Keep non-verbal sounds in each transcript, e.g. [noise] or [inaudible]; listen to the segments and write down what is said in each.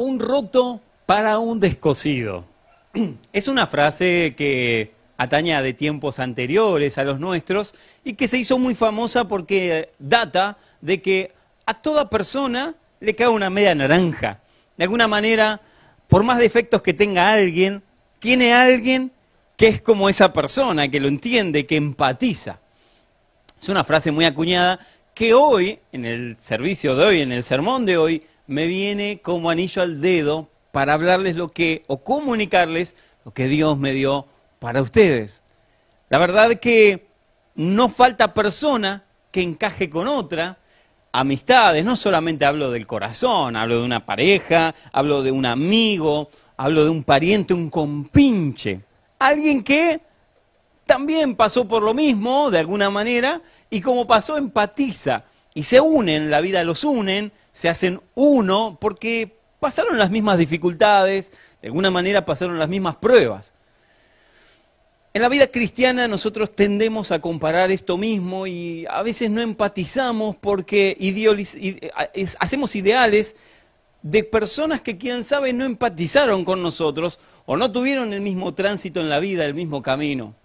Un roto para un descosido. [clears throat] Es una frase que ataña de tiempos anteriores a los nuestros y que se hizo muy famosa porque data de que a toda persona le cae una media naranja. De alguna manera, por más defectos que tenga alguien, tiene alguien que es como esa persona, que lo entiende, que empatiza. Es una frase muy acuñada que hoy, en el servicio de hoy, en el sermón de hoy, me viene como anillo al dedo para hablarles lo que, o comunicarles lo que Dios me dio para ustedes. La verdad que no falta persona que encaje con otra. Amistades, no solamente hablo del corazón, hablo de una pareja, hablo de un amigo, hablo de un pariente, un compinche. Alguien que también pasó por lo mismo, de alguna manera, y como pasó, empatiza. Y se unen, la vida los unen, se hacen uno porque pasaron las mismas dificultades, de alguna manera pasaron las mismas pruebas. En la vida cristiana nosotros tendemos a comparar esto mismo y a veces no empatizamos porque hacemos ideales de personas que quién sabe no empatizaron con nosotros o no tuvieron el mismo tránsito en la vida, el mismo camino.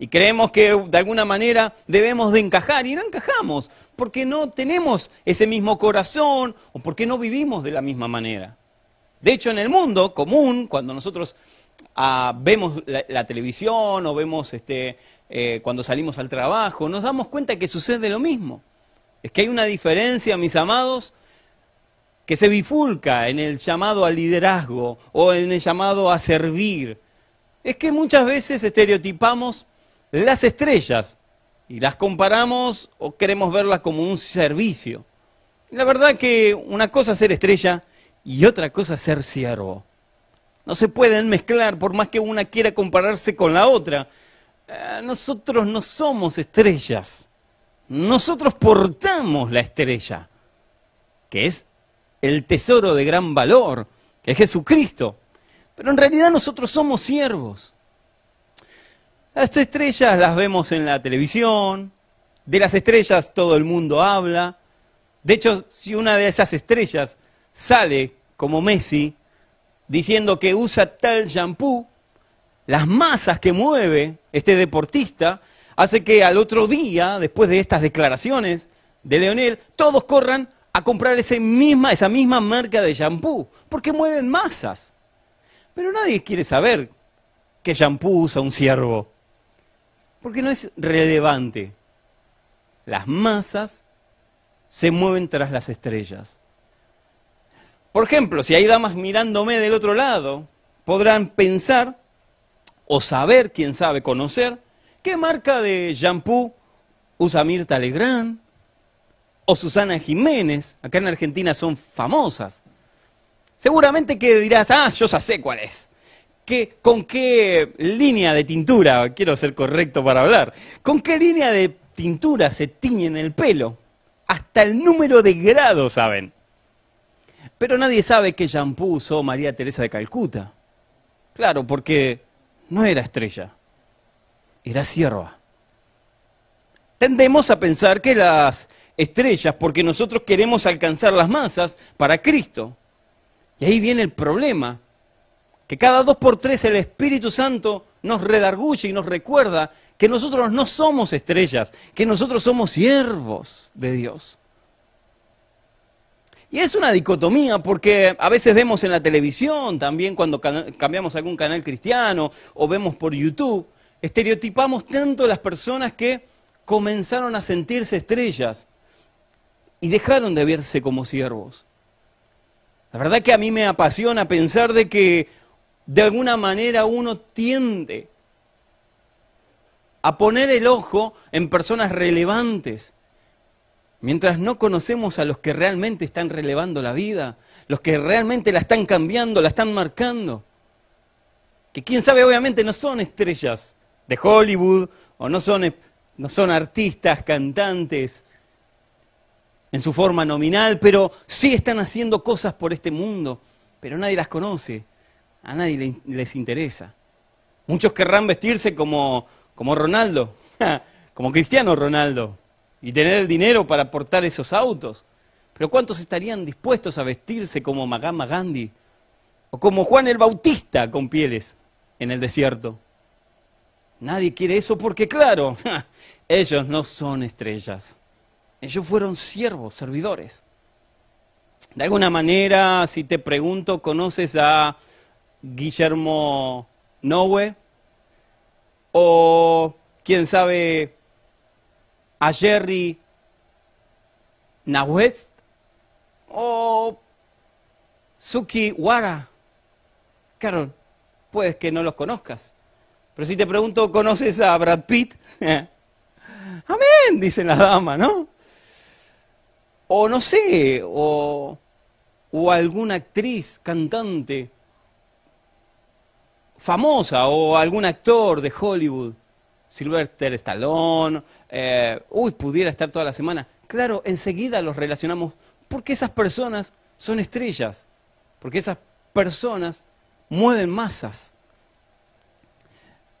Y creemos que de alguna manera debemos de encajar y no encajamos porque no tenemos ese mismo corazón o porque no vivimos de la misma manera. De hecho, en el mundo común, cuando nosotros ah, vemos la, televisión o vemos este, eh, cuando salimos al trabajo, nos damos cuenta que sucede lo mismo. Es que hay una diferencia, mis amados, que se bifulca en el llamado al liderazgo o en el llamado a servir. Es que muchas veces estereotipamos las estrellas y las comparamos o queremos verlas como un servicio. La verdad que una cosa es ser estrella y otra cosa es ser siervo. No se pueden mezclar por más que una quiera compararse con la otra. Eh, nosotros no somos estrellas. Nosotros portamos la estrella, que es el tesoro de gran valor, que es Jesucristo. Pero en realidad nosotros somos siervos. Las estrellas las vemos en la televisión, de las estrellas todo el mundo habla. De hecho, si una de esas estrellas sale como Messi diciendo que usa tal shampoo, las masas que mueve este deportista hace que al otro día, después de estas declaraciones de Leonel, todos corran a comprar ese misma, esa misma marca de shampoo, porque mueven masas. Pero nadie quiere saber qué shampoo usa un ciervo porque no es relevante. Las masas se mueven tras las estrellas. Por ejemplo, si hay damas mirándome del otro lado, podrán pensar o saber, quién sabe, conocer, qué marca de shampoo usa Mirta Legrand o Susana Jiménez. Acá en Argentina son famosas. Seguramente que dirás, ah, yo ya sé cuál es con qué línea de tintura, quiero ser correcto para hablar, con qué línea de tintura se tiñen el pelo. Hasta el número de grados saben. Pero nadie sabe qué shampoo usó María Teresa de Calcuta. Claro, porque no era estrella, era sierva. Tendemos a pensar que las estrellas, porque nosotros queremos alcanzar las masas para Cristo. Y ahí viene el problema que cada dos por tres el Espíritu Santo nos redarguye y nos recuerda que nosotros no somos estrellas, que nosotros somos siervos de Dios. Y es una dicotomía porque a veces vemos en la televisión, también cuando cambiamos algún canal cristiano o vemos por YouTube, estereotipamos tanto las personas que comenzaron a sentirse estrellas y dejaron de verse como siervos. La verdad que a mí me apasiona pensar de que de alguna manera uno tiende a poner el ojo en personas relevantes, mientras no conocemos a los que realmente están relevando la vida, los que realmente la están cambiando, la están marcando. Que quién sabe, obviamente no son estrellas de Hollywood o no son, no son artistas, cantantes en su forma nominal, pero sí están haciendo cosas por este mundo, pero nadie las conoce a nadie les interesa. Muchos querrán vestirse como, como Ronaldo, [laughs] como Cristiano Ronaldo, y tener el dinero para portar esos autos. Pero ¿cuántos estarían dispuestos a vestirse como Mahatma Gandhi? O como Juan el Bautista con pieles en el desierto. Nadie quiere eso porque, claro, [laughs] ellos no son estrellas. Ellos fueron siervos, servidores. De alguna manera, si te pregunto, ¿conoces a Guillermo Nowe? O, quién sabe, a Jerry Nawest? O Suki Wara. Claro, puedes que no los conozcas. Pero si te pregunto, ¿conoces a Brad Pitt? [laughs] Amén, dice la dama, ¿no? O no sé, o, o alguna actriz, cantante famosa, o algún actor de Hollywood, Sylvester Stallone, eh, uy, pudiera estar toda la semana. Claro, enseguida los relacionamos porque esas personas son estrellas, porque esas personas mueven masas.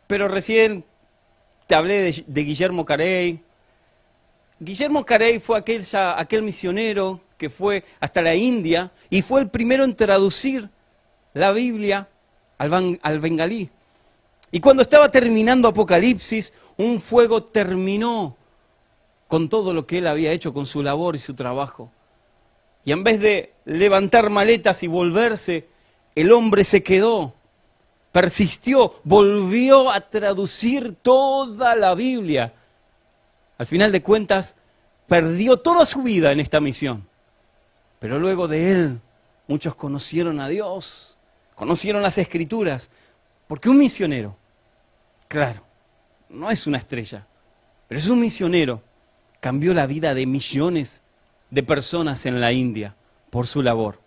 Pero recién te hablé de, Guillermo Carey. Guillermo Carey fue aquel, aquel misionero que fue hasta la India y fue el primero en traducir la Biblia al, al bengalí. Y cuando estaba terminando Apocalipsis, un fuego terminó con todo lo que él había hecho, con su labor y su trabajo. Y en vez de levantar maletas y volverse, el hombre se quedó persistió, volvió a traducir toda la Biblia. Al final de cuentas, perdió toda su vida en esta misión. Pero luego de él, muchos conocieron a Dios, conocieron las escrituras, porque un misionero, claro, no es una estrella, pero es un misionero, cambió la vida de millones de personas en la India por su labor.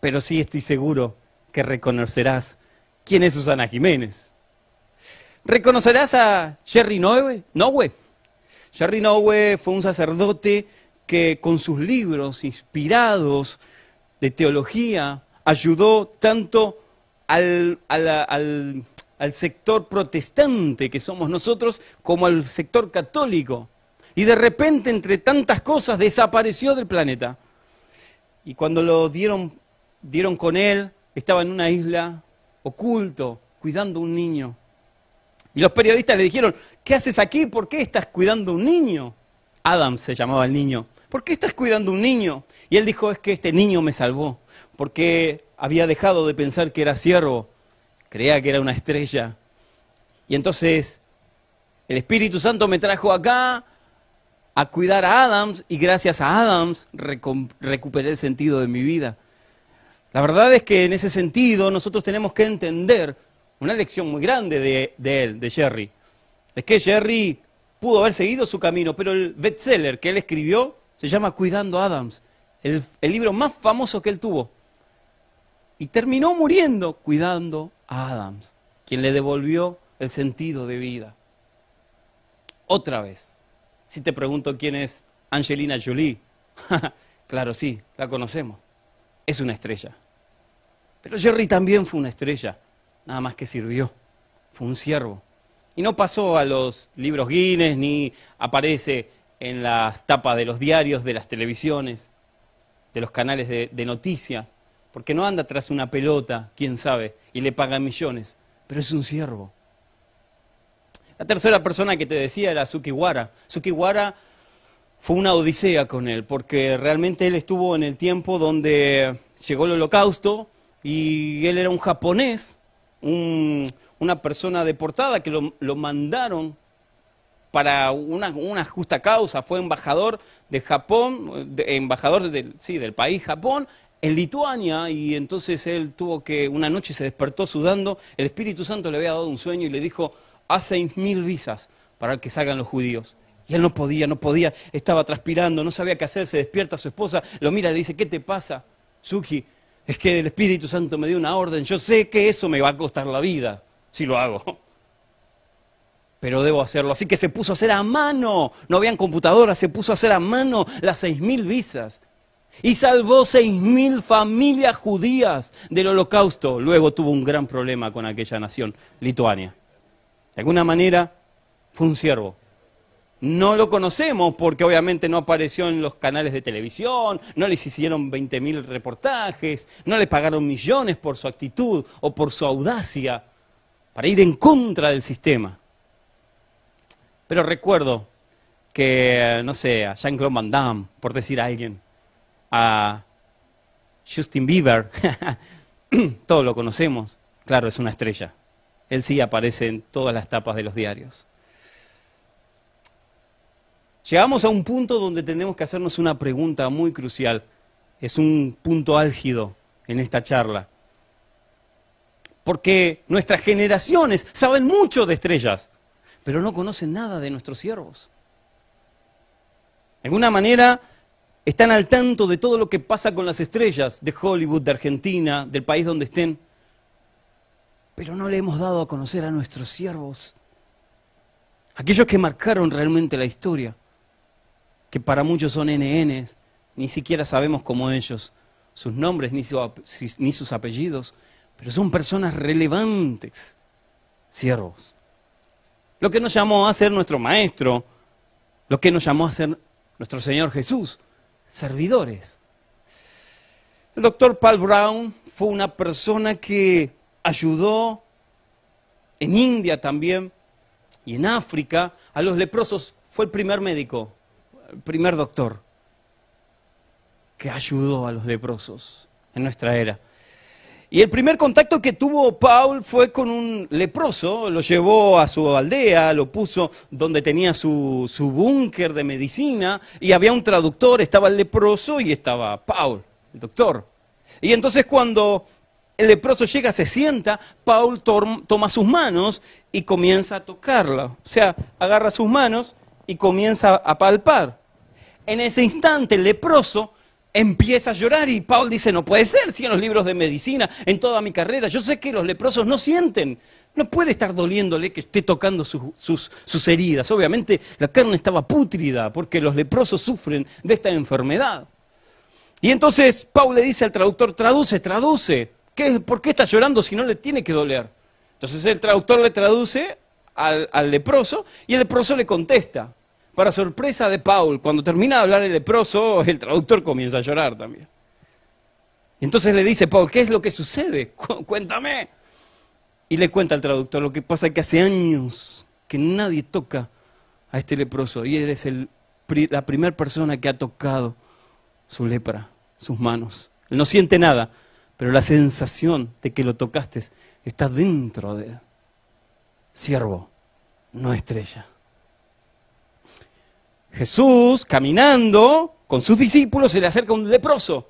Pero sí estoy seguro que reconocerás quién es Susana Jiménez. ¿Reconocerás a Jerry Nowe? Nowe. Jerry Nowe fue un sacerdote que con sus libros inspirados de teología ayudó tanto al, al, sector protestante que somos nosotros como al sector católico. Y de repente, entre tantas cosas, desapareció del planeta. Y cuando lo dieron, dieron con él, estaba en una isla oculto, cuidando a un niño. Y los periodistas le dijeron, ¿qué haces aquí? ¿Por qué estás cuidando a un niño? Adam se llamaba el niño. ¿Por qué estás cuidando a un niño? Y él dijo, es que este niño me salvó, porque había dejado de pensar que era siervo, creía que era una estrella. Y entonces el Espíritu Santo me trajo acá a cuidar a Adams y gracias a Adams recuperé el sentido de mi vida. La verdad es que en ese sentido nosotros tenemos que entender una lección muy grande de, él, de Jerry. Es que Jerry pudo haber seguido su camino, pero el bestseller que él escribió se llama Cuidando a Adams, el, el libro más famoso que él tuvo. Y terminó muriendo cuidando a Adams, quien le devolvió el sentido de vida. Otra vez, si te pregunto quién es Angelina Jolie, [laughs] claro, sí, la conocemos. Es una estrella. Pero Jerry también fue una estrella, nada más que sirvió, fue un siervo. Y no pasó a los libros Guinness ni aparece en las tapas de los diarios, de las televisiones, de los canales de, noticias, porque no anda tras una pelota, quién sabe, y le paga millones, pero es un siervo. La tercera persona que te decía era Sukiwara. Sukiwara fue una odisea con él, porque realmente él estuvo en el tiempo donde llegó el holocausto, y él era un japonés, una persona deportada que lo, mandaron para una, justa causa, fue embajador de Japón, embajador del, sí, del país Japón, en Lituania, y entonces él tuvo que, una noche se despertó sudando, el Espíritu Santo le había dado un sueño y le dijo, haz seis mil visas para que salgan los judíos. Y él no podía, no podía, estaba transpirando, no sabía qué hacer, se despierta su esposa, lo mira le dice, ¿qué te pasa? Suki, es que el Espíritu Santo me dio una orden, yo sé que eso me va a costar la vida si lo hago. Pero debo hacerlo. Así que se puso a hacer a mano. No habían computadoras, se puso a hacer a mano las seis mil visas. Y salvó seis mil familias judías del holocausto. Luego tuvo un gran problema con aquella nación, Lituania. De alguna manera fue un siervo. No lo conocemos porque obviamente no apareció en los canales de televisión, no les hicieron 20.000 reportajes, no les pagaron millones por su actitud o por su audacia para ir en contra del sistema. Pero recuerdo que, no sé, a Jean-Claude Van Damme, por decir a alguien, Justin Bieber, [laughs] todos lo conocemos, claro, es una estrella. Él sí aparece en todas las tapas de los diarios. Llegamos a un punto donde tenemos que hacernos una pregunta muy crucial. Es un punto álgido en esta charla. Porque nuestras generaciones saben mucho de estrellas, pero no conocen nada de nuestros siervos. De alguna manera están al tanto de todo lo que pasa con las estrellas de Hollywood, de Argentina, del país donde estén, pero no le hemos dado a conocer a nuestros siervos, aquellos que marcaron realmente la historia que para muchos son NNs, ni siquiera sabemos cómo ellos, sus nombres ni, sus apellidos, pero son personas relevantes, siervos. Lo que nos llamó a ser nuestro maestro, lo que nos llamó a ser nuestro Señor Jesús, servidores. El doctor Paul Brown fue una persona que ayudó en India también y en África a los leprosos. Fue el primer médico primer doctor que ayudó a los leprosos en nuestra era. Y el primer contacto que tuvo Paul fue con un leproso, lo llevó a su aldea, lo puso donde tenía su, su búnker de medicina y había un traductor, estaba el leproso y estaba Paul, el doctor. Y entonces cuando el leproso llega, se sienta, Paul toma sus manos y comienza a tocarla. O sea, agarra sus manos y comienza a palpar. En ese instante el leproso empieza a llorar y Paul dice, no puede ser, si en los libros de medicina, en toda mi carrera, yo sé que los leprosos no sienten, no puede estar doliéndole que esté tocando sus, sus heridas. Obviamente la carne estaba pútrida porque los leprosos sufren de esta enfermedad. Y entonces Paul le dice al traductor, traduce, traduce. ¿Qué, ¿Por qué está llorando si no le tiene que doler? Entonces el traductor le traduce al, leproso y el leproso le contesta. Para sorpresa de Paul, cuando termina de hablar el leproso, el traductor comienza a llorar también. Entonces le dice, Paul, ¿qué es lo que sucede? [laughs] Cuéntame. Y le cuenta al traductor, lo que pasa es que hace años que nadie toca a este leproso y eres el, la primera persona que ha tocado su lepra, sus manos. Él no siente nada, pero la sensación de que lo tocaste está dentro de él siervo, no estrella. Jesús, caminando con sus discípulos, se le acerca un leproso.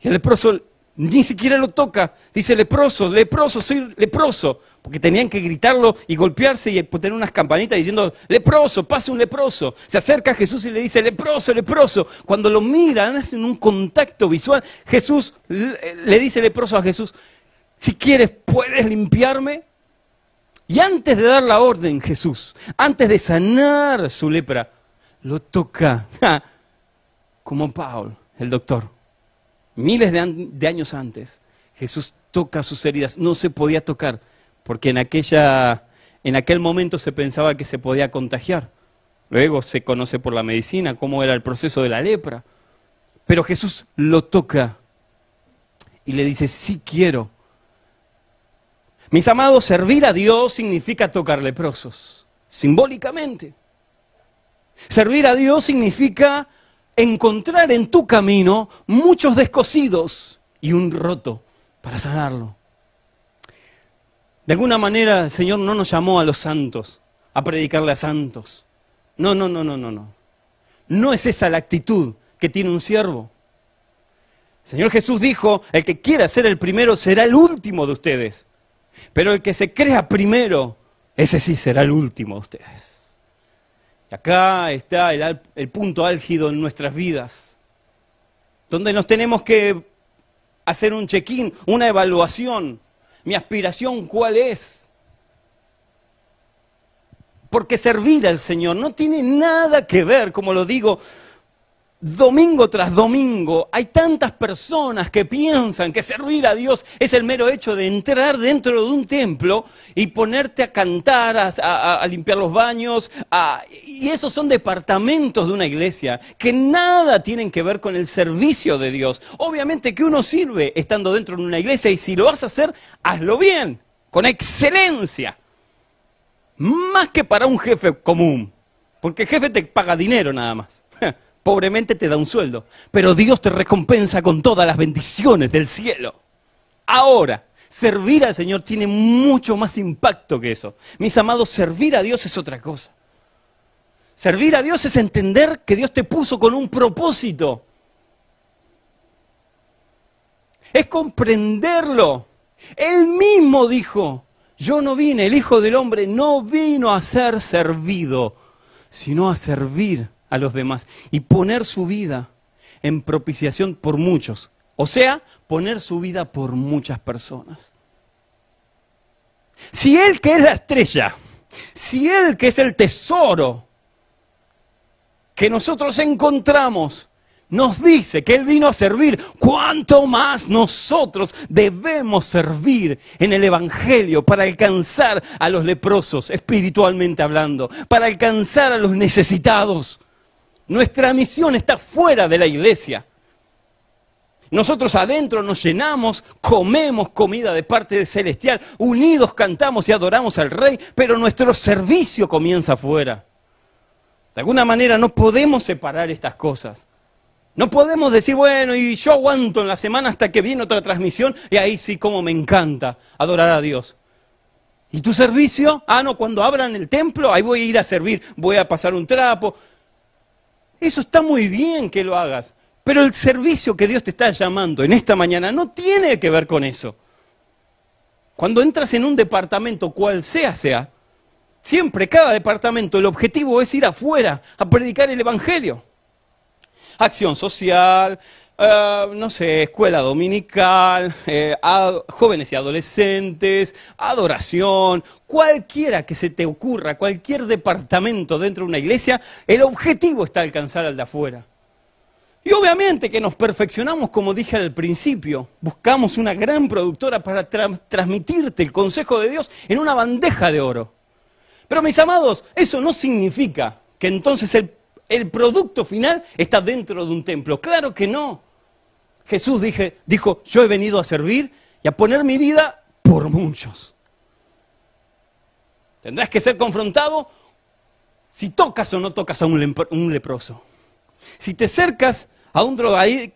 Y el leproso ni siquiera lo toca. Dice, leproso, leproso, soy leproso. Porque tenían que gritarlo y golpearse y poner unas campanitas diciendo, leproso, pase un leproso. Se acerca a Jesús y le dice, leproso, leproso. Cuando lo miran, hacen un contacto visual. Jesús le dice leproso a Jesús, si quieres, ¿puedes limpiarme? Y antes de dar la orden, Jesús, antes de sanar su lepra, lo toca, como Paul, el doctor. Miles de, años antes, Jesús toca sus heridas. No se podía tocar, porque en, aquella, en aquel momento se pensaba que se podía contagiar. Luego se conoce por la medicina cómo era el proceso de la lepra. Pero Jesús lo toca y le dice, sí quiero mis amados, servir a Dios significa tocar leprosos, simbólicamente. Servir a Dios significa encontrar en tu camino muchos descosidos y un roto para sanarlo. De alguna manera el Señor no nos llamó a los santos, a predicarle a santos. No, no, no, no, no, no. No es esa la actitud que tiene un siervo. El Señor Jesús dijo, el que quiera ser el primero será el último de ustedes. Pero el que se crea primero, ese sí será el último de ustedes. Acá está el punto álgido en nuestras vidas, donde nos tenemos que hacer un check-in, una evaluación. Mi aspiración, ¿cuál es? Porque servir al Señor no tiene nada que ver, como lo digo, domingo tras domingo hay tantas personas que piensan que servir a Dios es el mero hecho de entrar dentro de un templo y ponerte a cantar, a, limpiar los baños, y esos son departamentos de una iglesia que nada tienen que ver con el servicio de Dios. Obviamente que uno sirve estando dentro de una iglesia y si lo vas a hacer, hazlo bien, con excelencia, más que para un jefe común, porque el jefe te paga dinero nada más pobremente te da un sueldo, pero Dios te recompensa con todas las bendiciones del cielo. Ahora, servir al Señor tiene mucho más impacto que eso. Mis amados, servir a Dios es otra cosa. Servir a Dios es entender que Dios te puso con un propósito. Es comprenderlo. Él mismo dijo, yo no vine, el Hijo del Hombre no vino a ser servido, sino a servir a los demás y poner su vida en propiciación por muchos. O sea, poner su vida por muchas personas. Si Él que es la estrella, si Él que es el tesoro que nosotros encontramos, nos dice que Él vino a servir, ¿cuánto más nosotros debemos servir en el Evangelio para alcanzar a los leprosos, espiritualmente hablando, para alcanzar a los necesitados? Nuestra misión está fuera de la iglesia. Nosotros adentro nos llenamos, comemos comida de parte de celestial, unidos cantamos y adoramos al Rey, pero nuestro servicio comienza afuera. De alguna manera no podemos separar estas cosas. No podemos decir, bueno, y yo aguanto en la semana hasta que viene otra transmisión y ahí sí como me encanta adorar a Dios. ¿Y tu servicio? Ah, no, cuando abran el templo, ahí voy a ir a servir, voy a pasar un trapo. Eso está muy bien que lo hagas, pero el servicio que Dios te está llamando en esta mañana no tiene que ver con eso. Cuando entras en un departamento, cual sea sea, siempre cada departamento, el objetivo es ir afuera a predicar el Evangelio. Acción social, eh, no sé, escuela dominical, eh, jóvenes y adolescentes, adoración, cualquiera que se te ocurra, cualquier departamento dentro de una iglesia, el objetivo está alcanzar al de afuera. Y obviamente que nos perfeccionamos, como dije al principio, buscamos una gran productora para transmitirte el consejo de Dios en una bandeja de oro. Pero mis amados, eso no significa que entonces el el producto final está dentro de un templo. Claro que no. Jesús dijo, yo he venido a servir y a poner mi vida por muchos. Tendrás que ser confrontado si tocas o no tocas a un, leproso. Si te acercas a un,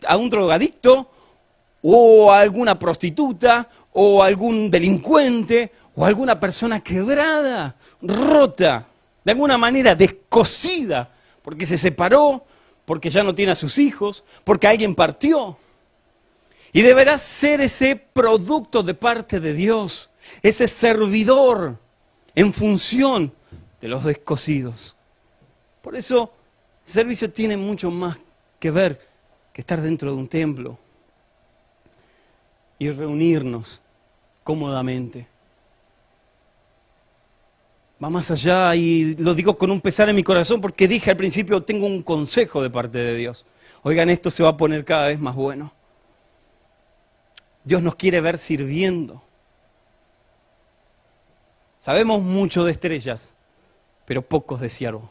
a un drogadicto o a alguna prostituta o a algún delincuente o a alguna persona quebrada, rota, de alguna manera descosida, porque se separó, porque ya no tiene a sus hijos, porque alguien partió. Y deberás ser ese producto de parte de Dios, ese servidor en función de los descosidos. Por eso, el servicio tiene mucho más que ver que estar dentro de un templo y reunirnos cómodamente. Va más allá y lo digo con un pesar en mi corazón porque dije al principio, tengo un consejo de parte de Dios. Oigan, esto se va a poner cada vez más bueno. Dios nos quiere ver sirviendo. Sabemos mucho de estrellas, pero pocos de siervos.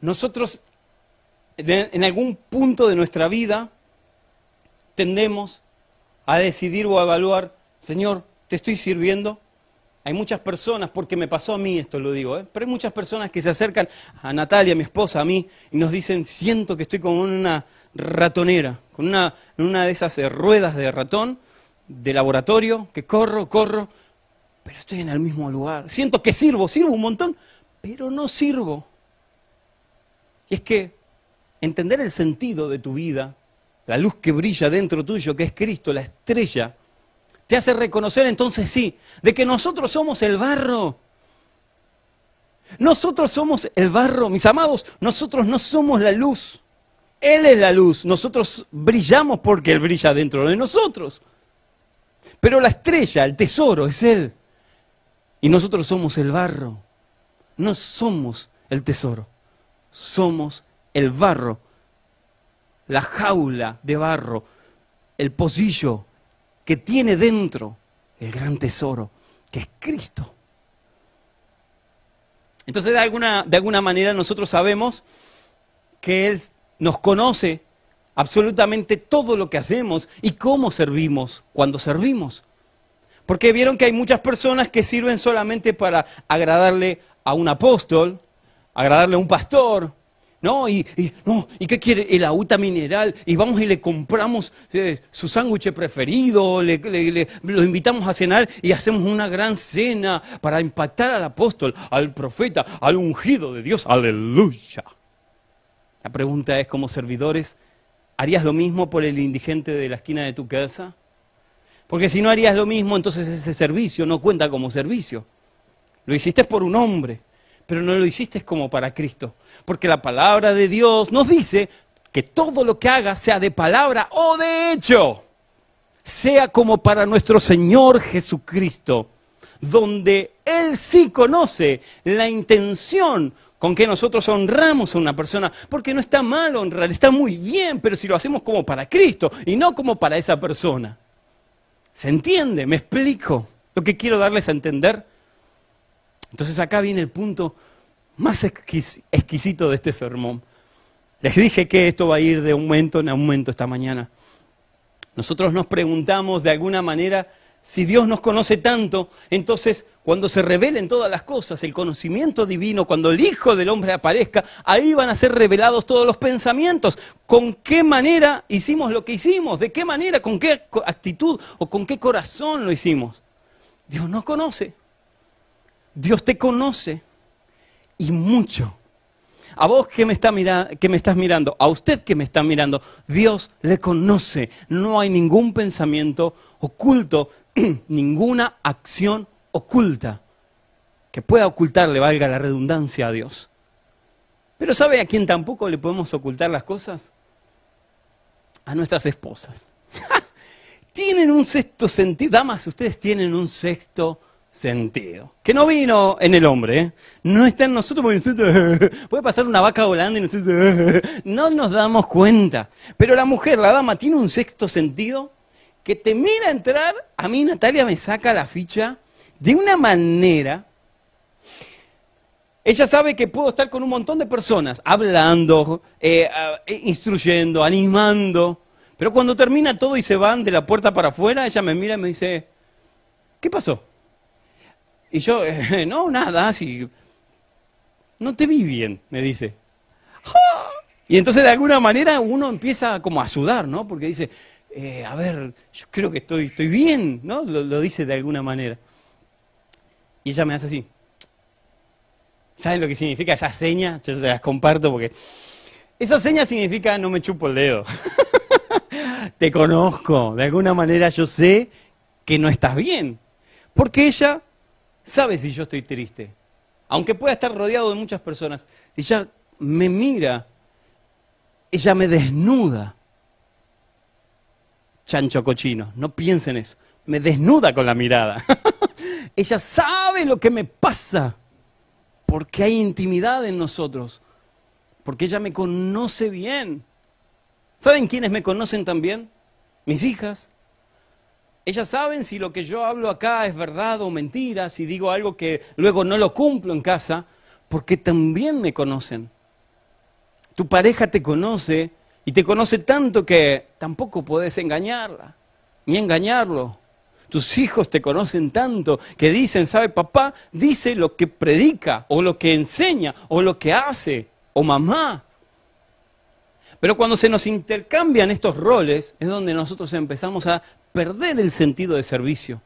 Nosotros en algún punto de nuestra vida tendemos a decidir o a evaluar, Señor, ¿te estoy sirviendo? Hay muchas personas, porque me pasó a mí esto lo digo, ¿eh? pero hay muchas personas que se acercan a Natalia, mi esposa, a mí, y nos dicen, siento que estoy como una ratonera, con una, una de esas eh, ruedas de ratón de laboratorio, que corro, corro, pero estoy en el mismo lugar. Siento que sirvo, sirvo un montón, pero no sirvo. Y es que entender el sentido de tu vida, la luz que brilla dentro tuyo, que es Cristo, la estrella, te hace reconocer entonces sí, de que nosotros somos el barro. Nosotros somos el barro, mis amados, nosotros no somos la luz. Él es la luz, nosotros brillamos porque Él brilla dentro de nosotros. Pero la estrella, el tesoro es Él. Y nosotros somos el barro, no somos el tesoro. somos el barro, la jaula de barro, el pocillo que tiene dentro el gran tesoro, que es Cristo. Entonces, de alguna, de alguna manera nosotros sabemos que Él nos conoce absolutamente todo lo que hacemos y cómo servimos cuando servimos. Porque vieron que hay muchas personas que sirven solamente para agradarle a un apóstol, agradarle a un pastor, ¿no? Y, no, ¿y qué quiere? El agüita mineral. Y vamos y le compramos eh, su sándwich preferido, le, lo invitamos a cenar y hacemos una gran cena para impactar al apóstol, al profeta, al ungido de Dios. Aleluya. La pregunta es, como servidores, ¿harías lo mismo por el indigente de la esquina de tu casa? Porque si no harías lo mismo, entonces ese servicio no cuenta como servicio. Lo hiciste por un hombre, pero no lo hiciste como para Cristo. Porque la palabra de Dios nos dice que todo lo que hagas, sea de palabra o de hecho, sea como para nuestro Señor Jesucristo, donde Él sí conoce la intención con que nosotros honramos a una persona, porque no está mal honrar, está muy bien, pero si lo hacemos como para Cristo y no como para esa persona. ¿Se entiende? ¿Me explico lo que quiero darles a entender? Entonces acá viene el punto más exquisito de este sermón. Les dije que esto va a ir de aumento en aumento esta mañana. Nosotros nos preguntamos de alguna manera, si Dios nos conoce tanto, entonces cuando se revelen todas las cosas, el conocimiento divino, cuando el Hijo del Hombre aparezca, ahí van a ser revelados todos los pensamientos. ¿Con qué manera hicimos lo que hicimos? ¿De qué manera? ¿Con qué actitud o con qué corazón lo hicimos? Dios nos conoce. Dios te conoce y mucho. A vos que me, está que me estás mirando, a usted que me está mirando, Dios le conoce. No hay ningún pensamiento oculto, [clears throat] ninguna acción oculta que pueda ocultarle, valga la redundancia a Dios. Pero ¿sabe a quién tampoco le podemos ocultar las cosas? A nuestras esposas. [laughs] tienen un sexto sentido. Damas, ustedes tienen un sexto sentido. Que no vino en el hombre, ¿eh? no está en nosotros [laughs] puede pasar una vaca volando y nosotros [laughs] no nos damos cuenta. Pero la mujer, la dama, tiene un sexto sentido que te mira entrar, a mí Natalia me saca la ficha de una manera. Ella sabe que puedo estar con un montón de personas, hablando, eh, eh, instruyendo, animando, pero cuando termina todo y se van de la puerta para afuera, ella me mira y me dice, ¿qué pasó? Y yo, [laughs] no, nada, si no te vi bien, me dice. Y entonces de alguna manera uno empieza como a sudar, ¿no? Porque dice, eh, a ver, yo creo que estoy, estoy bien, ¿no? Lo, dice de alguna manera. Y ella me hace así. ¿Saben lo que significa esa seña? Yo se las comparto porque esa seña significa no me chupo el dedo. [laughs] Te conozco, de alguna manera yo sé que no estás bien. Porque ella sabe si yo estoy triste. Aunque pueda estar rodeado de muchas personas, ella me mira, ella me desnuda. Chancho cochino, no piensen eso. Me desnuda con la mirada. [laughs] ella sabe lo que me pasa, porque hay intimidad en nosotros, porque ella me conoce bien. ¿Saben quiénes me conocen también? Mis hijas, ellas saben si lo que yo hablo acá es verdad o mentira, si digo algo que luego no lo cumplo en casa, porque también me conocen. Tu pareja te conoce y te conoce tanto que tampoco puedes engañarla, ni engañarlo. Tus hijos te conocen tanto que dicen, ¿sabe papá? Dice lo que predica o lo que enseña o lo que hace o mamá. Pero cuando se nos intercambian estos roles es donde nosotros empezamos a perder el sentido de servicio.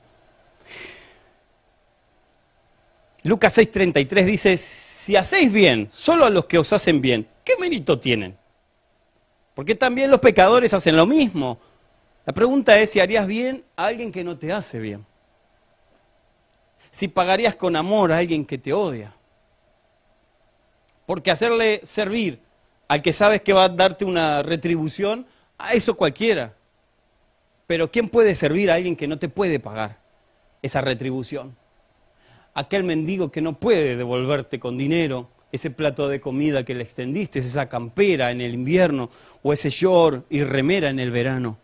Lucas 6:33 dice, si hacéis bien solo a los que os hacen bien, ¿qué mérito tienen? Porque también los pecadores hacen lo mismo. La pregunta es si harías bien a alguien que no te hace bien. Si pagarías con amor a alguien que te odia. Porque hacerle servir al que sabes que va a darte una retribución, a eso cualquiera. Pero ¿quién puede servir a alguien que no te puede pagar esa retribución? Aquel mendigo que no puede devolverte con dinero ese plato de comida que le extendiste, esa campera en el invierno o ese short y remera en el verano,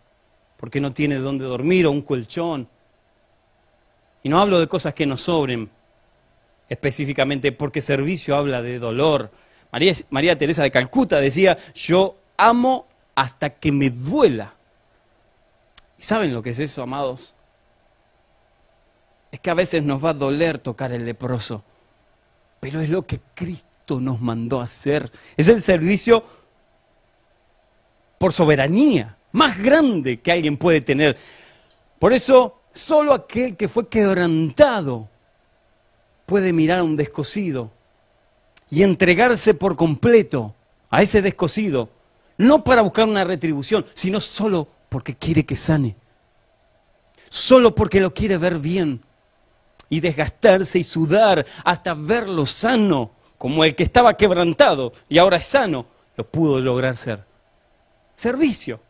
porque no tiene dónde dormir o un colchón. Y no hablo de cosas que nos sobren específicamente, porque servicio habla de dolor. María, María Teresa de Calcuta decía, yo amo hasta que me duela. ¿Y saben lo que es eso, amados? Es que a veces nos va a doler tocar el leproso, pero es lo que Cristo nos mandó hacer. Es el servicio por soberanía más grande que alguien puede tener. Por eso, solo aquel que fue quebrantado puede mirar a un descosido y entregarse por completo a ese descosido, no para buscar una retribución, sino solo porque quiere que sane, solo porque lo quiere ver bien y desgastarse y sudar hasta verlo sano, como el que estaba quebrantado y ahora es sano, lo pudo lograr ser. Servicio.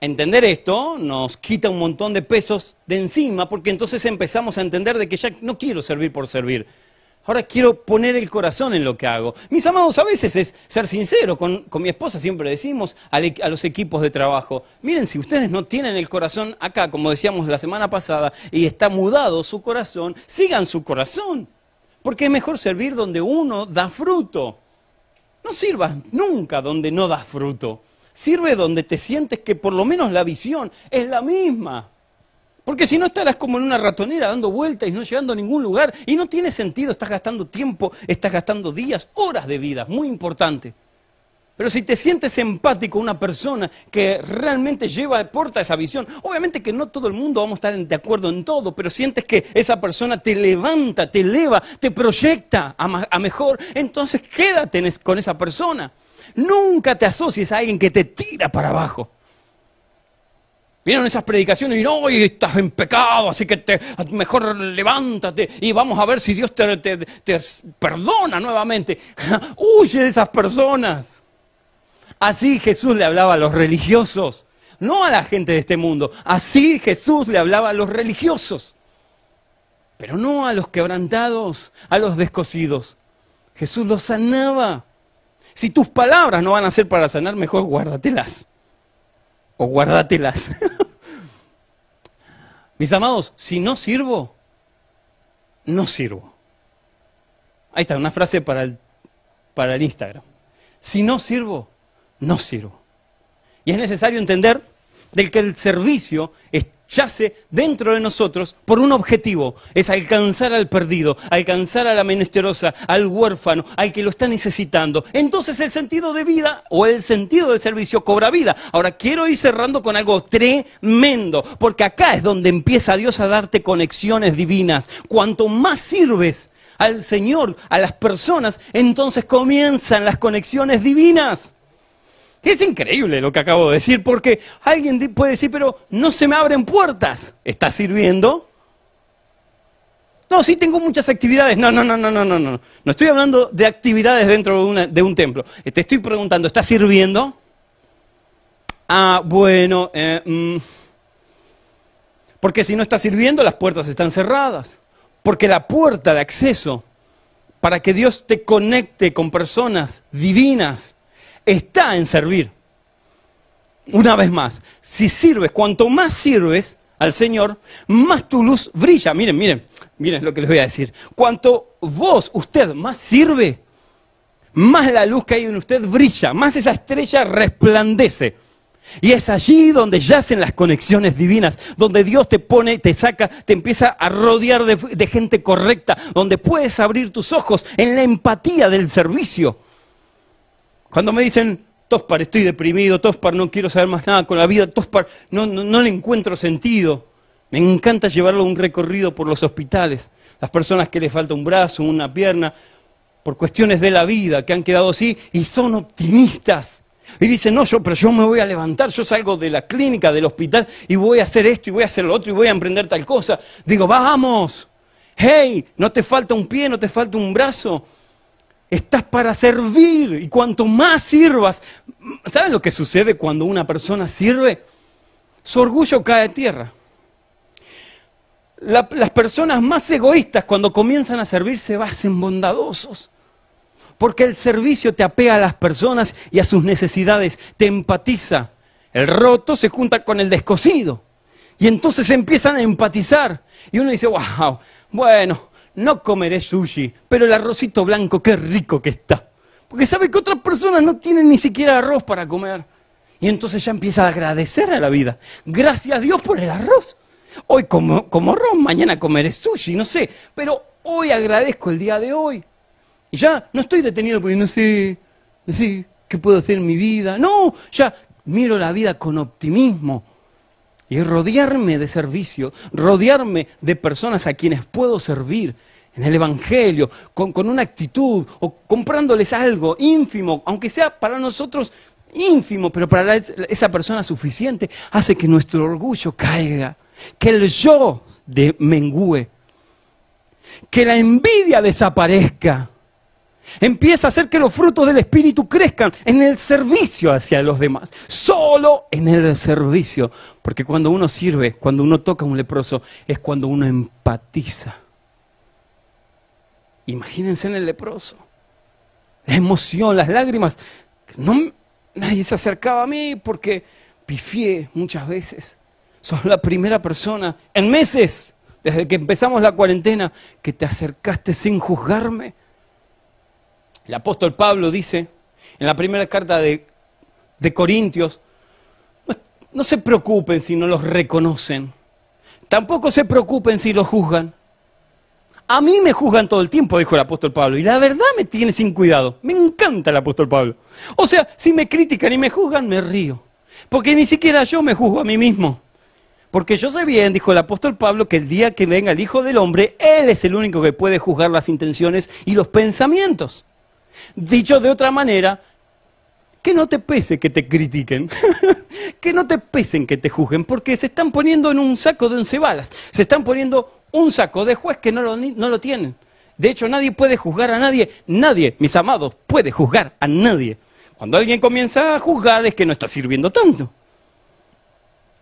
Entender esto nos quita un montón de pesos de encima porque entonces empezamos a entender de que ya no quiero servir por servir. Ahora quiero poner el corazón en lo que hago. Mis amados, a veces es ser sincero. Con, mi esposa siempre decimos a, a, los equipos de trabajo, miren, si ustedes no tienen el corazón acá, como decíamos la semana pasada, y está mudado su corazón, sigan su corazón. Porque es mejor servir donde uno da fruto. No sirvas nunca donde no das fruto. Sirve donde te sientes que por lo menos la visión es la misma. Porque si no estarás como en una ratonera dando vueltas y no llegando a ningún lugar y no tiene sentido, estás gastando tiempo, estás gastando días, horas de vida, muy importante. Pero si te sientes empático, una persona que realmente lleva, porta esa visión, obviamente que no todo el mundo vamos a estar de acuerdo en todo, pero sientes que esa persona te levanta, te eleva, te proyecta a, mejor, entonces quédate con esa persona. Nunca te asocies a alguien que te tira para abajo. Vieron esas predicaciones y no, hoy estás en pecado, así que te, mejor levántate y vamos a ver si Dios te perdona nuevamente. [laughs] Huye de esas personas. Así Jesús le hablaba a los religiosos, no a la gente de este mundo. Así Jesús le hablaba a los religiosos, pero no a los quebrantados, a los descosidos. Jesús los sanaba. Si tus palabras no van a ser para sanar, mejor guárdatelas. O guárdatelas. [laughs] Mis amados, si no sirvo, no sirvo. Ahí está, una frase para el, para el Instagram. Si no sirvo, no sirvo. Y es necesario entender que el servicio yace dentro de nosotros por un objetivo, es alcanzar al perdido, alcanzar a la menesterosa, al huérfano, al que lo está necesitando. Entonces el sentido de vida o el sentido de servicio cobra vida. Ahora quiero ir cerrando con algo tremendo, porque acá es donde empieza Dios a darte conexiones divinas. Cuanto más sirves al Señor, a las personas, entonces comienzan las conexiones divinas. Es increíble lo que acabo de decir, porque alguien puede decir, pero no se me abren puertas. ¿Estás sirviendo? No, sí tengo muchas actividades. No, no, no, no, no, no, no. No estoy hablando de actividades dentro de, un templo. Te estoy preguntando, ¿estás sirviendo? Ah, bueno, eh, mm. porque si no estás sirviendo, las puertas están cerradas. Porque la puerta de acceso para que Dios te conecte con personas divinas está en servir. Una vez más, si sirves, cuanto más sirves al Señor, más tu luz brilla. Miren, miren, miren lo que les voy a decir. Cuanto vos, usted, más sirve, más la luz que hay en usted brilla, más esa estrella resplandece. Y es allí donde yacen las conexiones divinas, donde Dios te pone, te saca, te empieza a rodear de, de gente correcta, donde puedes abrir tus ojos en la empatía del servicio. Cuando me dicen, Tospar, estoy deprimido, Tospar, no quiero saber más nada con la vida, Tospar, no, no, le encuentro sentido. Me encanta llevarlo a un recorrido por los hospitales. Las personas que les falta un brazo, una pierna, por cuestiones de la vida, que han quedado así y son optimistas. Y dicen, no, yo, pero yo me voy a levantar, yo salgo de la clínica, del hospital, y voy a hacer esto, y voy a hacer lo otro, y voy a emprender tal cosa. Digo, vamos, hey, no te falta un pie, no te falta un brazo, Estás para servir y cuanto más sirvas, ¿saben lo que sucede cuando una persona sirve? Su orgullo cae a tierra. las personas más egoístas cuando comienzan a servir se hacen bondadosos. Porque el servicio te apega a las personas y a sus necesidades, te empatiza. El roto se junta con el descosido. Y entonces empiezan a empatizar. Y uno dice, wow, bueno, no comeré sushi, pero el arrocito blanco, qué rico que está. Porque sabe que otras personas no tienen ni siquiera arroz para comer. Y entonces ya empieza a agradecer a la vida. Gracias a Dios por el arroz. Hoy como, como arroz, mañana comeré sushi, no sé. Pero hoy agradezco el día de hoy. Y ya no estoy detenido porque no sé, no sé qué puedo hacer en mi vida. No, ya miro la vida con optimismo. Y rodearme de servicio, rodearme de personas a quienes puedo servir en el Evangelio, con, con una actitud o comprándoles algo ínfimo, aunque sea para nosotros ínfimo, pero para esa persona suficiente, hace que nuestro orgullo caiga, que el yo de mengüe, que la envidia desaparezca. Empieza a hacer que los frutos del Espíritu crezcan en el servicio hacia los demás, solo en el servicio. Porque cuando uno sirve, cuando uno toca a un leproso, es cuando uno empatiza. Imagínense en el leproso. La emoción, las lágrimas. No, nadie se acercaba a mí porque pifié muchas veces. Sos la primera persona en meses, desde que empezamos la cuarentena, que te acercaste sin juzgarme. El apóstol Pablo dice en la primera carta de, Corintios, no se preocupen si no los reconocen. Tampoco se preocupen si los juzgan. A mí me juzgan todo el tiempo, dijo el apóstol Pablo, y la verdad me tiene sin cuidado. Me encanta el apóstol Pablo. O sea, si me critican y me juzgan, me río. Porque ni siquiera yo me juzgo a mí mismo. Porque yo sé bien, dijo el apóstol Pablo, que el día que venga el Hijo del Hombre, Él es el único que puede juzgar las intenciones y los pensamientos. Dicho de otra manera, que no te pese que te critiquen, [laughs] que no te pesen que te juzguen, porque se están poniendo en un saco de once balas, se están poniendo un saco de juez que no lo, no lo tienen. De hecho, nadie puede juzgar a nadie, nadie, mis amados, puede juzgar a nadie. Cuando alguien comienza a juzgar es que no está sirviendo tanto.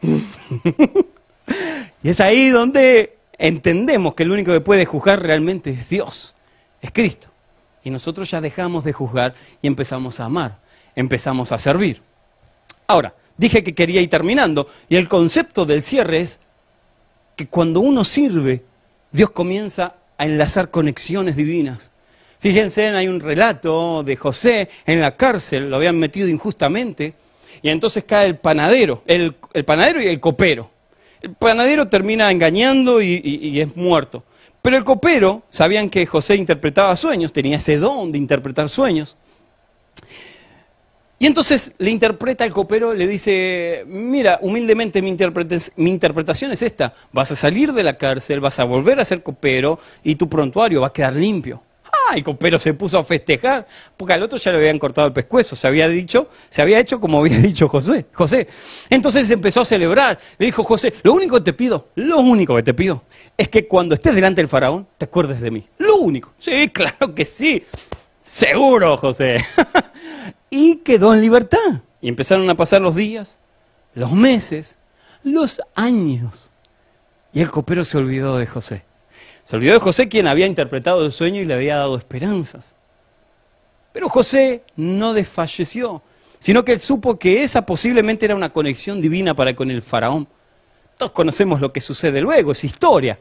[laughs] y es ahí donde entendemos que el único que puede juzgar realmente es Dios, es Cristo. Y nosotros ya dejamos de juzgar y empezamos a amar, empezamos a servir. Ahora, dije que quería ir terminando y el concepto del cierre es que cuando uno sirve, Dios comienza a enlazar conexiones divinas. Fíjense, hay un relato de José en la cárcel, lo habían metido injustamente, y entonces cae el panadero, el, panadero y el copero. El panadero termina engañando y es muerto. Pero el copero, sabían que José interpretaba sueños, tenía ese don de interpretar sueños. Y entonces le interpreta el copero, le dice, mira, humildemente mi, interpretación es esta, vas a salir de la cárcel, vas a volver a ser copero y tu prontuario va a quedar limpio. El copero se puso a festejar, porque al otro ya le habían cortado el pescuezo, se había dicho, se había hecho como había [laughs] dicho José. José. Entonces empezó a celebrar, le dijo José, lo único que te pido, lo único que te pido, es que cuando estés delante del faraón, te acuerdes de mí. Lo único. Sí, [laughs] claro que sí. Seguro, José. [laughs] y quedó en libertad. Y empezaron a pasar los días, los meses, los años. Y el copero se olvidó de José. Se olvidó de José quien había interpretado el sueño y le había dado esperanzas. Pero José no desfalleció, sino que él supo que esa posiblemente era una conexión divina para con el faraón. Todos conocemos lo que sucede luego, es historia.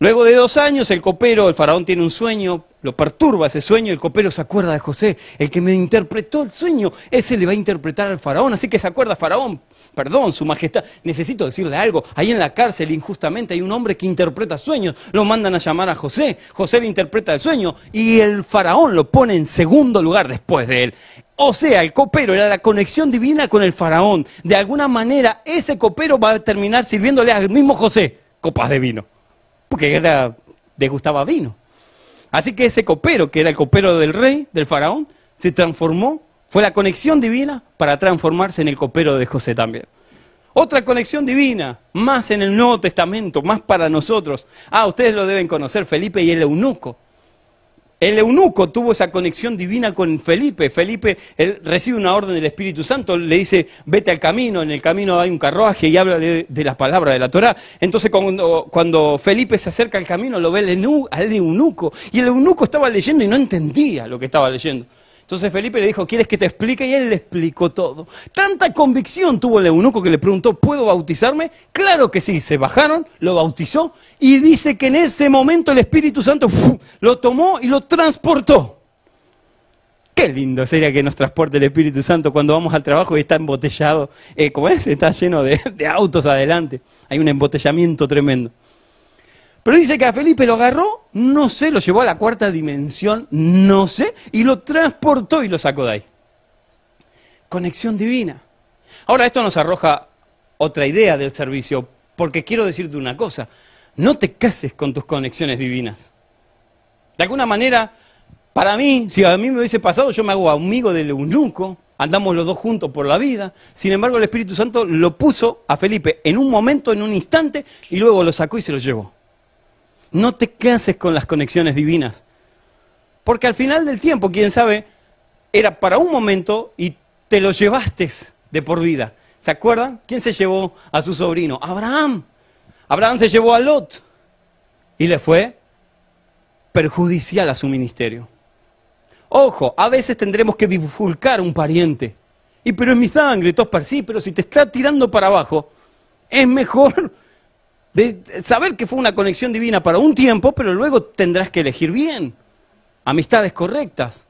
Luego de dos años, el copero, el faraón tiene un sueño, lo perturba ese sueño, el copero se acuerda de José, el que me interpretó el sueño, ese le va a interpretar al faraón, así que se acuerda faraón, perdón, su majestad, necesito decirle algo, ahí en la cárcel injustamente hay un hombre que interpreta sueños, lo mandan a llamar a José, José le interpreta el sueño y el faraón lo pone en segundo lugar después de él. O sea, el copero era la conexión divina con el faraón. De alguna manera, ese copero va a terminar sirviéndole al mismo José copas de vino. Porque era, degustaba vino. Así que ese copero, que era el copero del rey, del faraón, se transformó, fue la conexión divina para transformarse en el copero de José también. Otra conexión divina, más en el Nuevo Testamento, más para nosotros. Ah, ustedes lo deben conocer, Felipe y el eunuco. el eunuco tuvo esa conexión divina con Felipe. Felipe recibe una orden del Espíritu Santo, le dice, vete al camino, en el camino hay un carruaje y habla de, las palabras de la Torá. Entonces cuando, cuando, Felipe se acerca al camino, lo ve al eunuco. Y el eunuco estaba leyendo y no entendía lo que estaba leyendo. Entonces Felipe le dijo, ¿quieres que te explique? Y él le explicó todo. Tanta convicción tuvo el eunuco que le preguntó, ¿puedo bautizarme? Claro que sí, se bajaron, lo bautizó y dice que en ese momento el Espíritu Santo lo tomó y lo transportó. Qué lindo sería que nos transporte el Espíritu Santo cuando vamos al trabajo y está embotellado, eh, como es, está lleno de autos adelante. Hay un embotellamiento tremendo. Pero dice que a Felipe lo agarró, no sé, lo llevó a la cuarta dimensión, no sé, y lo transportó y lo sacó de ahí. Conexión divina. Ahora esto nos arroja otra idea del servicio, porque quiero decirte una cosa, no te cases con tus conexiones divinas. De alguna manera, para mí, si a mí me hubiese pasado, yo me hago amigo del eunuco, andamos los dos juntos por la vida. Sin embargo, el Espíritu Santo lo puso a Felipe en un momento, en un instante, y luego lo sacó y se lo llevó. No te cases con las conexiones divinas. Porque al final del tiempo, quién sabe, era para un momento y te lo llevaste de por vida. ¿Se acuerdan? ¿Quién se llevó a su sobrino? Abraham. Abraham se llevó a Lot y le fue perjudicial a su ministerio. Ojo, a veces tendremos que bifurcar un pariente. Y pero es mi sangre, para sí, pero si te está tirando para abajo, es mejor de saber que fue una conexión divina para un tiempo, pero luego tendrás que elegir bien, amistades correctas.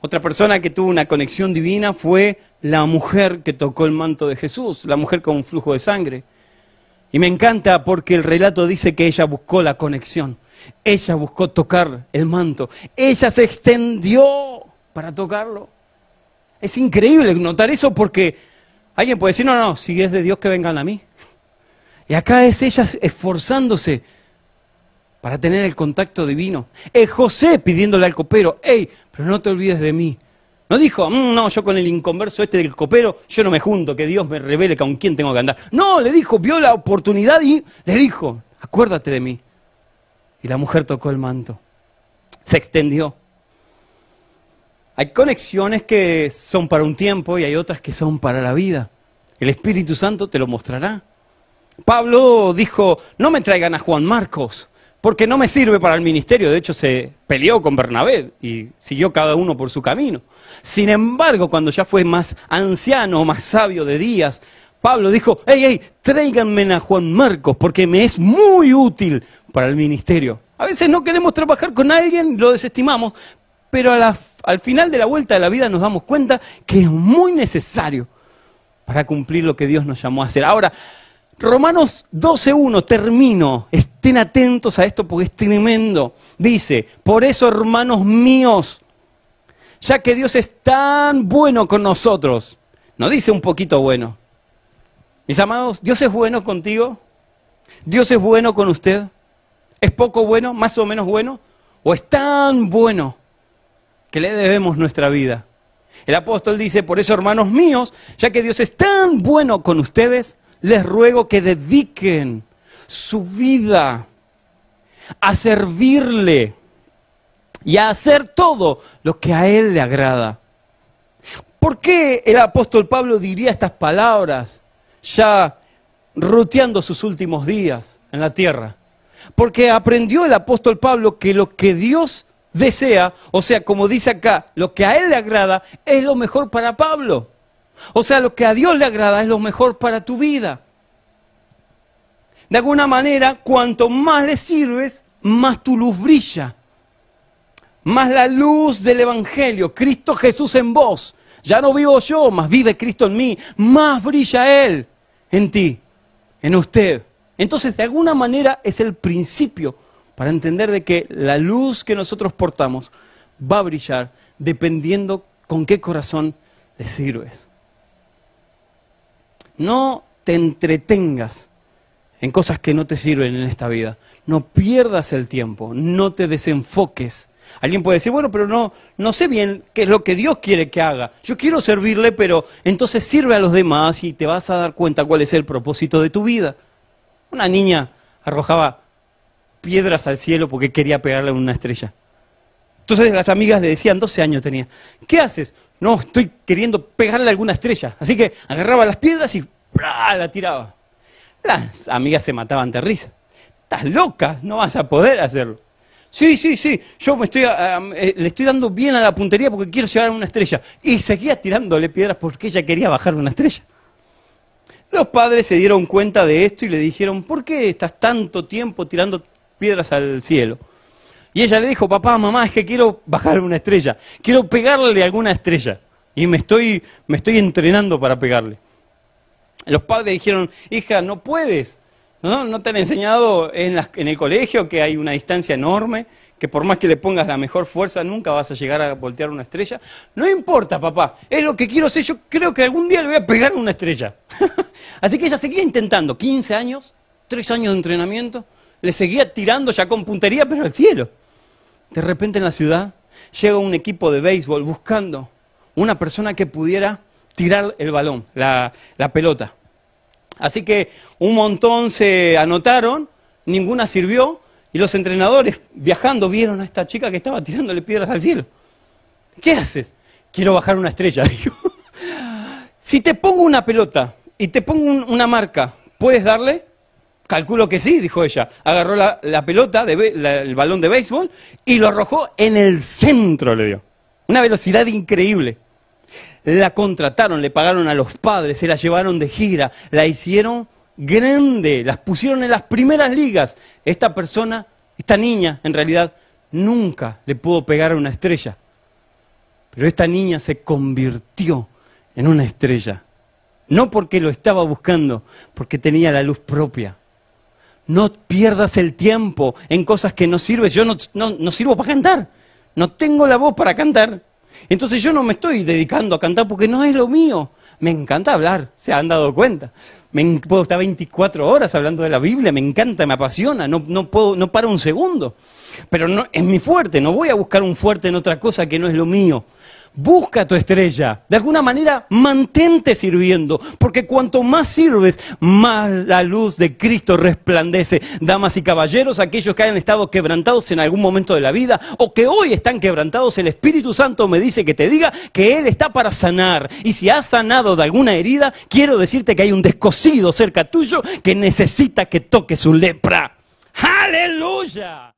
Otra persona que tuvo una conexión divina fue la mujer que tocó el manto de Jesús, la mujer con un flujo de sangre. Y me encanta porque el relato dice que ella buscó la conexión, ella buscó tocar el manto, ella se extendió para tocarlo. Es increíble notar eso porque alguien puede decir, no, no, si es de Dios que vengan a mí. Y acá es ella esforzándose para tener el contacto divino. Es José pidiéndole al copero, hey, pero no te olvides de mí. No dijo, mm, no, yo con el inconverso este del copero, yo no me junto, que Dios me revele con quién tengo que andar. No, le dijo, vio la oportunidad y le dijo, acuérdate de mí. Y la mujer tocó el manto, se extendió. Hay conexiones que son para un tiempo y hay otras que son para la vida. El Espíritu Santo te lo mostrará. Pablo dijo, no me traigan a Juan Marcos, porque no me sirve para el ministerio. De hecho, se peleó con Bernabé y siguió cada uno por su camino. Sin embargo, cuando ya fue más anciano, más sabio de días, Pablo dijo, hey, hey, tráiganme a Juan Marcos, porque me es muy útil para el ministerio. A veces no queremos trabajar con alguien, lo desestimamos, pero al final de la vuelta de la vida nos damos cuenta que es muy necesario para cumplir lo que Dios nos llamó a hacer. Ahora, Romanos 12.1, termino. Estén atentos a esto porque es tremendo. Dice, por eso hermanos míos, ya que Dios es tan bueno con nosotros, no dice un poquito bueno. Mis amados, Dios es bueno contigo. Dios es bueno con usted. ¿Es poco bueno, más o menos bueno? ¿O es tan bueno que le debemos nuestra vida? El apóstol dice, por eso hermanos míos, ya que Dios es tan bueno con ustedes, les ruego que dediquen su vida a servirle y a hacer todo lo que a Él le agrada. ¿Por qué el apóstol Pablo diría estas palabras ya ruteando sus últimos días en la tierra? Porque aprendió el apóstol Pablo que lo que Dios desea, o sea, como dice acá, lo que a Él le agrada, es lo mejor para Pablo. O sea, lo que a Dios le agrada es lo mejor para tu vida. De alguna manera, cuanto más le sirves, más tu luz brilla. Más la luz del Evangelio, Cristo Jesús en vos. Ya no vivo yo, más vive Cristo en mí. Más brilla Él en ti, en usted. Entonces, de alguna manera es el principio para entender de que la luz que nosotros portamos va a brillar dependiendo con qué corazón le sirves. No te entretengas en cosas que no te sirven en esta vida. No pierdas el tiempo, no te desenfoques. Alguien puede decir, bueno, pero no, no sé bien qué es lo que Dios quiere que haga. Yo quiero servirle, pero entonces sirve a los demás y te vas a dar cuenta cuál es el propósito de tu vida. Una niña arrojaba piedras al cielo porque quería pegarle a una estrella. Entonces las amigas le decían, 12 años tenía, ¿qué haces? No, estoy queriendo pegarle alguna estrella. Así que agarraba las piedras y la tiraba. Las amigas se mataban de risa. Estás loca, no vas a poder hacerlo. Sí, sí, sí, yo me estoy, eh, le estoy dando bien a la puntería porque quiero llegar a una estrella. Y seguía tirándole piedras porque ella quería bajar una estrella. Los padres se dieron cuenta de esto y le dijeron, ¿por qué estás tanto tiempo tirando piedras al cielo? Y ella le dijo, papá, mamá, es que quiero bajar una estrella, quiero pegarle alguna estrella. Y me estoy, me estoy entrenando para pegarle. Los padres dijeron, hija, no puedes. ¿No, ¿No te han enseñado en, en el colegio que hay una distancia enorme? que por más que le pongas la mejor fuerza nunca vas a llegar a voltear una estrella. No importa, papá, es lo que quiero ser, yo creo que algún día le voy a pegar una estrella. [laughs] Así que ella seguía intentando, 15 años, 3 años de entrenamiento, le seguía tirando ya con puntería, pero al cielo. De repente en la ciudad llega un equipo de béisbol buscando una persona que pudiera tirar el balón, la, pelota. Así que un montón se anotaron, ninguna sirvió, y los entrenadores viajando vieron a esta chica que estaba tirándole piedras al cielo. ¿Qué haces? Quiero bajar una estrella, [laughs] dijo. Si te pongo una pelota y te pongo una marca, ¿puedes darle? Calculo que sí, dijo ella. Agarró la, pelota, el balón de béisbol, y lo arrojó en el centro, le dio. Una velocidad increíble. La contrataron, le pagaron a los padres, se la llevaron de gira, la hicieron grande, las pusieron en las primeras ligas. Esta persona, esta niña, en realidad, nunca le pudo pegar a una estrella. Pero esta niña se convirtió en una estrella. No porque lo estaba buscando, porque tenía la luz propia. No pierdas el tiempo en cosas que no sirven. Yo no, no sirvo para cantar. No tengo la voz para cantar. Entonces yo no me estoy dedicando a cantar porque no es lo mío. Me encanta hablar, se han dado cuenta. Me puedo estar 24 horas hablando de la Biblia, me encanta, me apasiona, no, no, puedo, no paro un segundo. Pero no, es mi fuerte, no voy a buscar un fuerte en otra cosa que no es lo mío. Busca tu estrella. De alguna manera, mantente sirviendo, porque cuanto más sirves, más la luz de Cristo resplandece. Damas y caballeros, aquellos que hayan estado quebrantados en algún momento de la vida o que hoy están quebrantados, el Espíritu Santo me dice que te diga que Él está para sanar. Y si has sanado de alguna herida, quiero decirte que hay un descosido cerca tuyo que necesita que toque su lepra. Aleluya.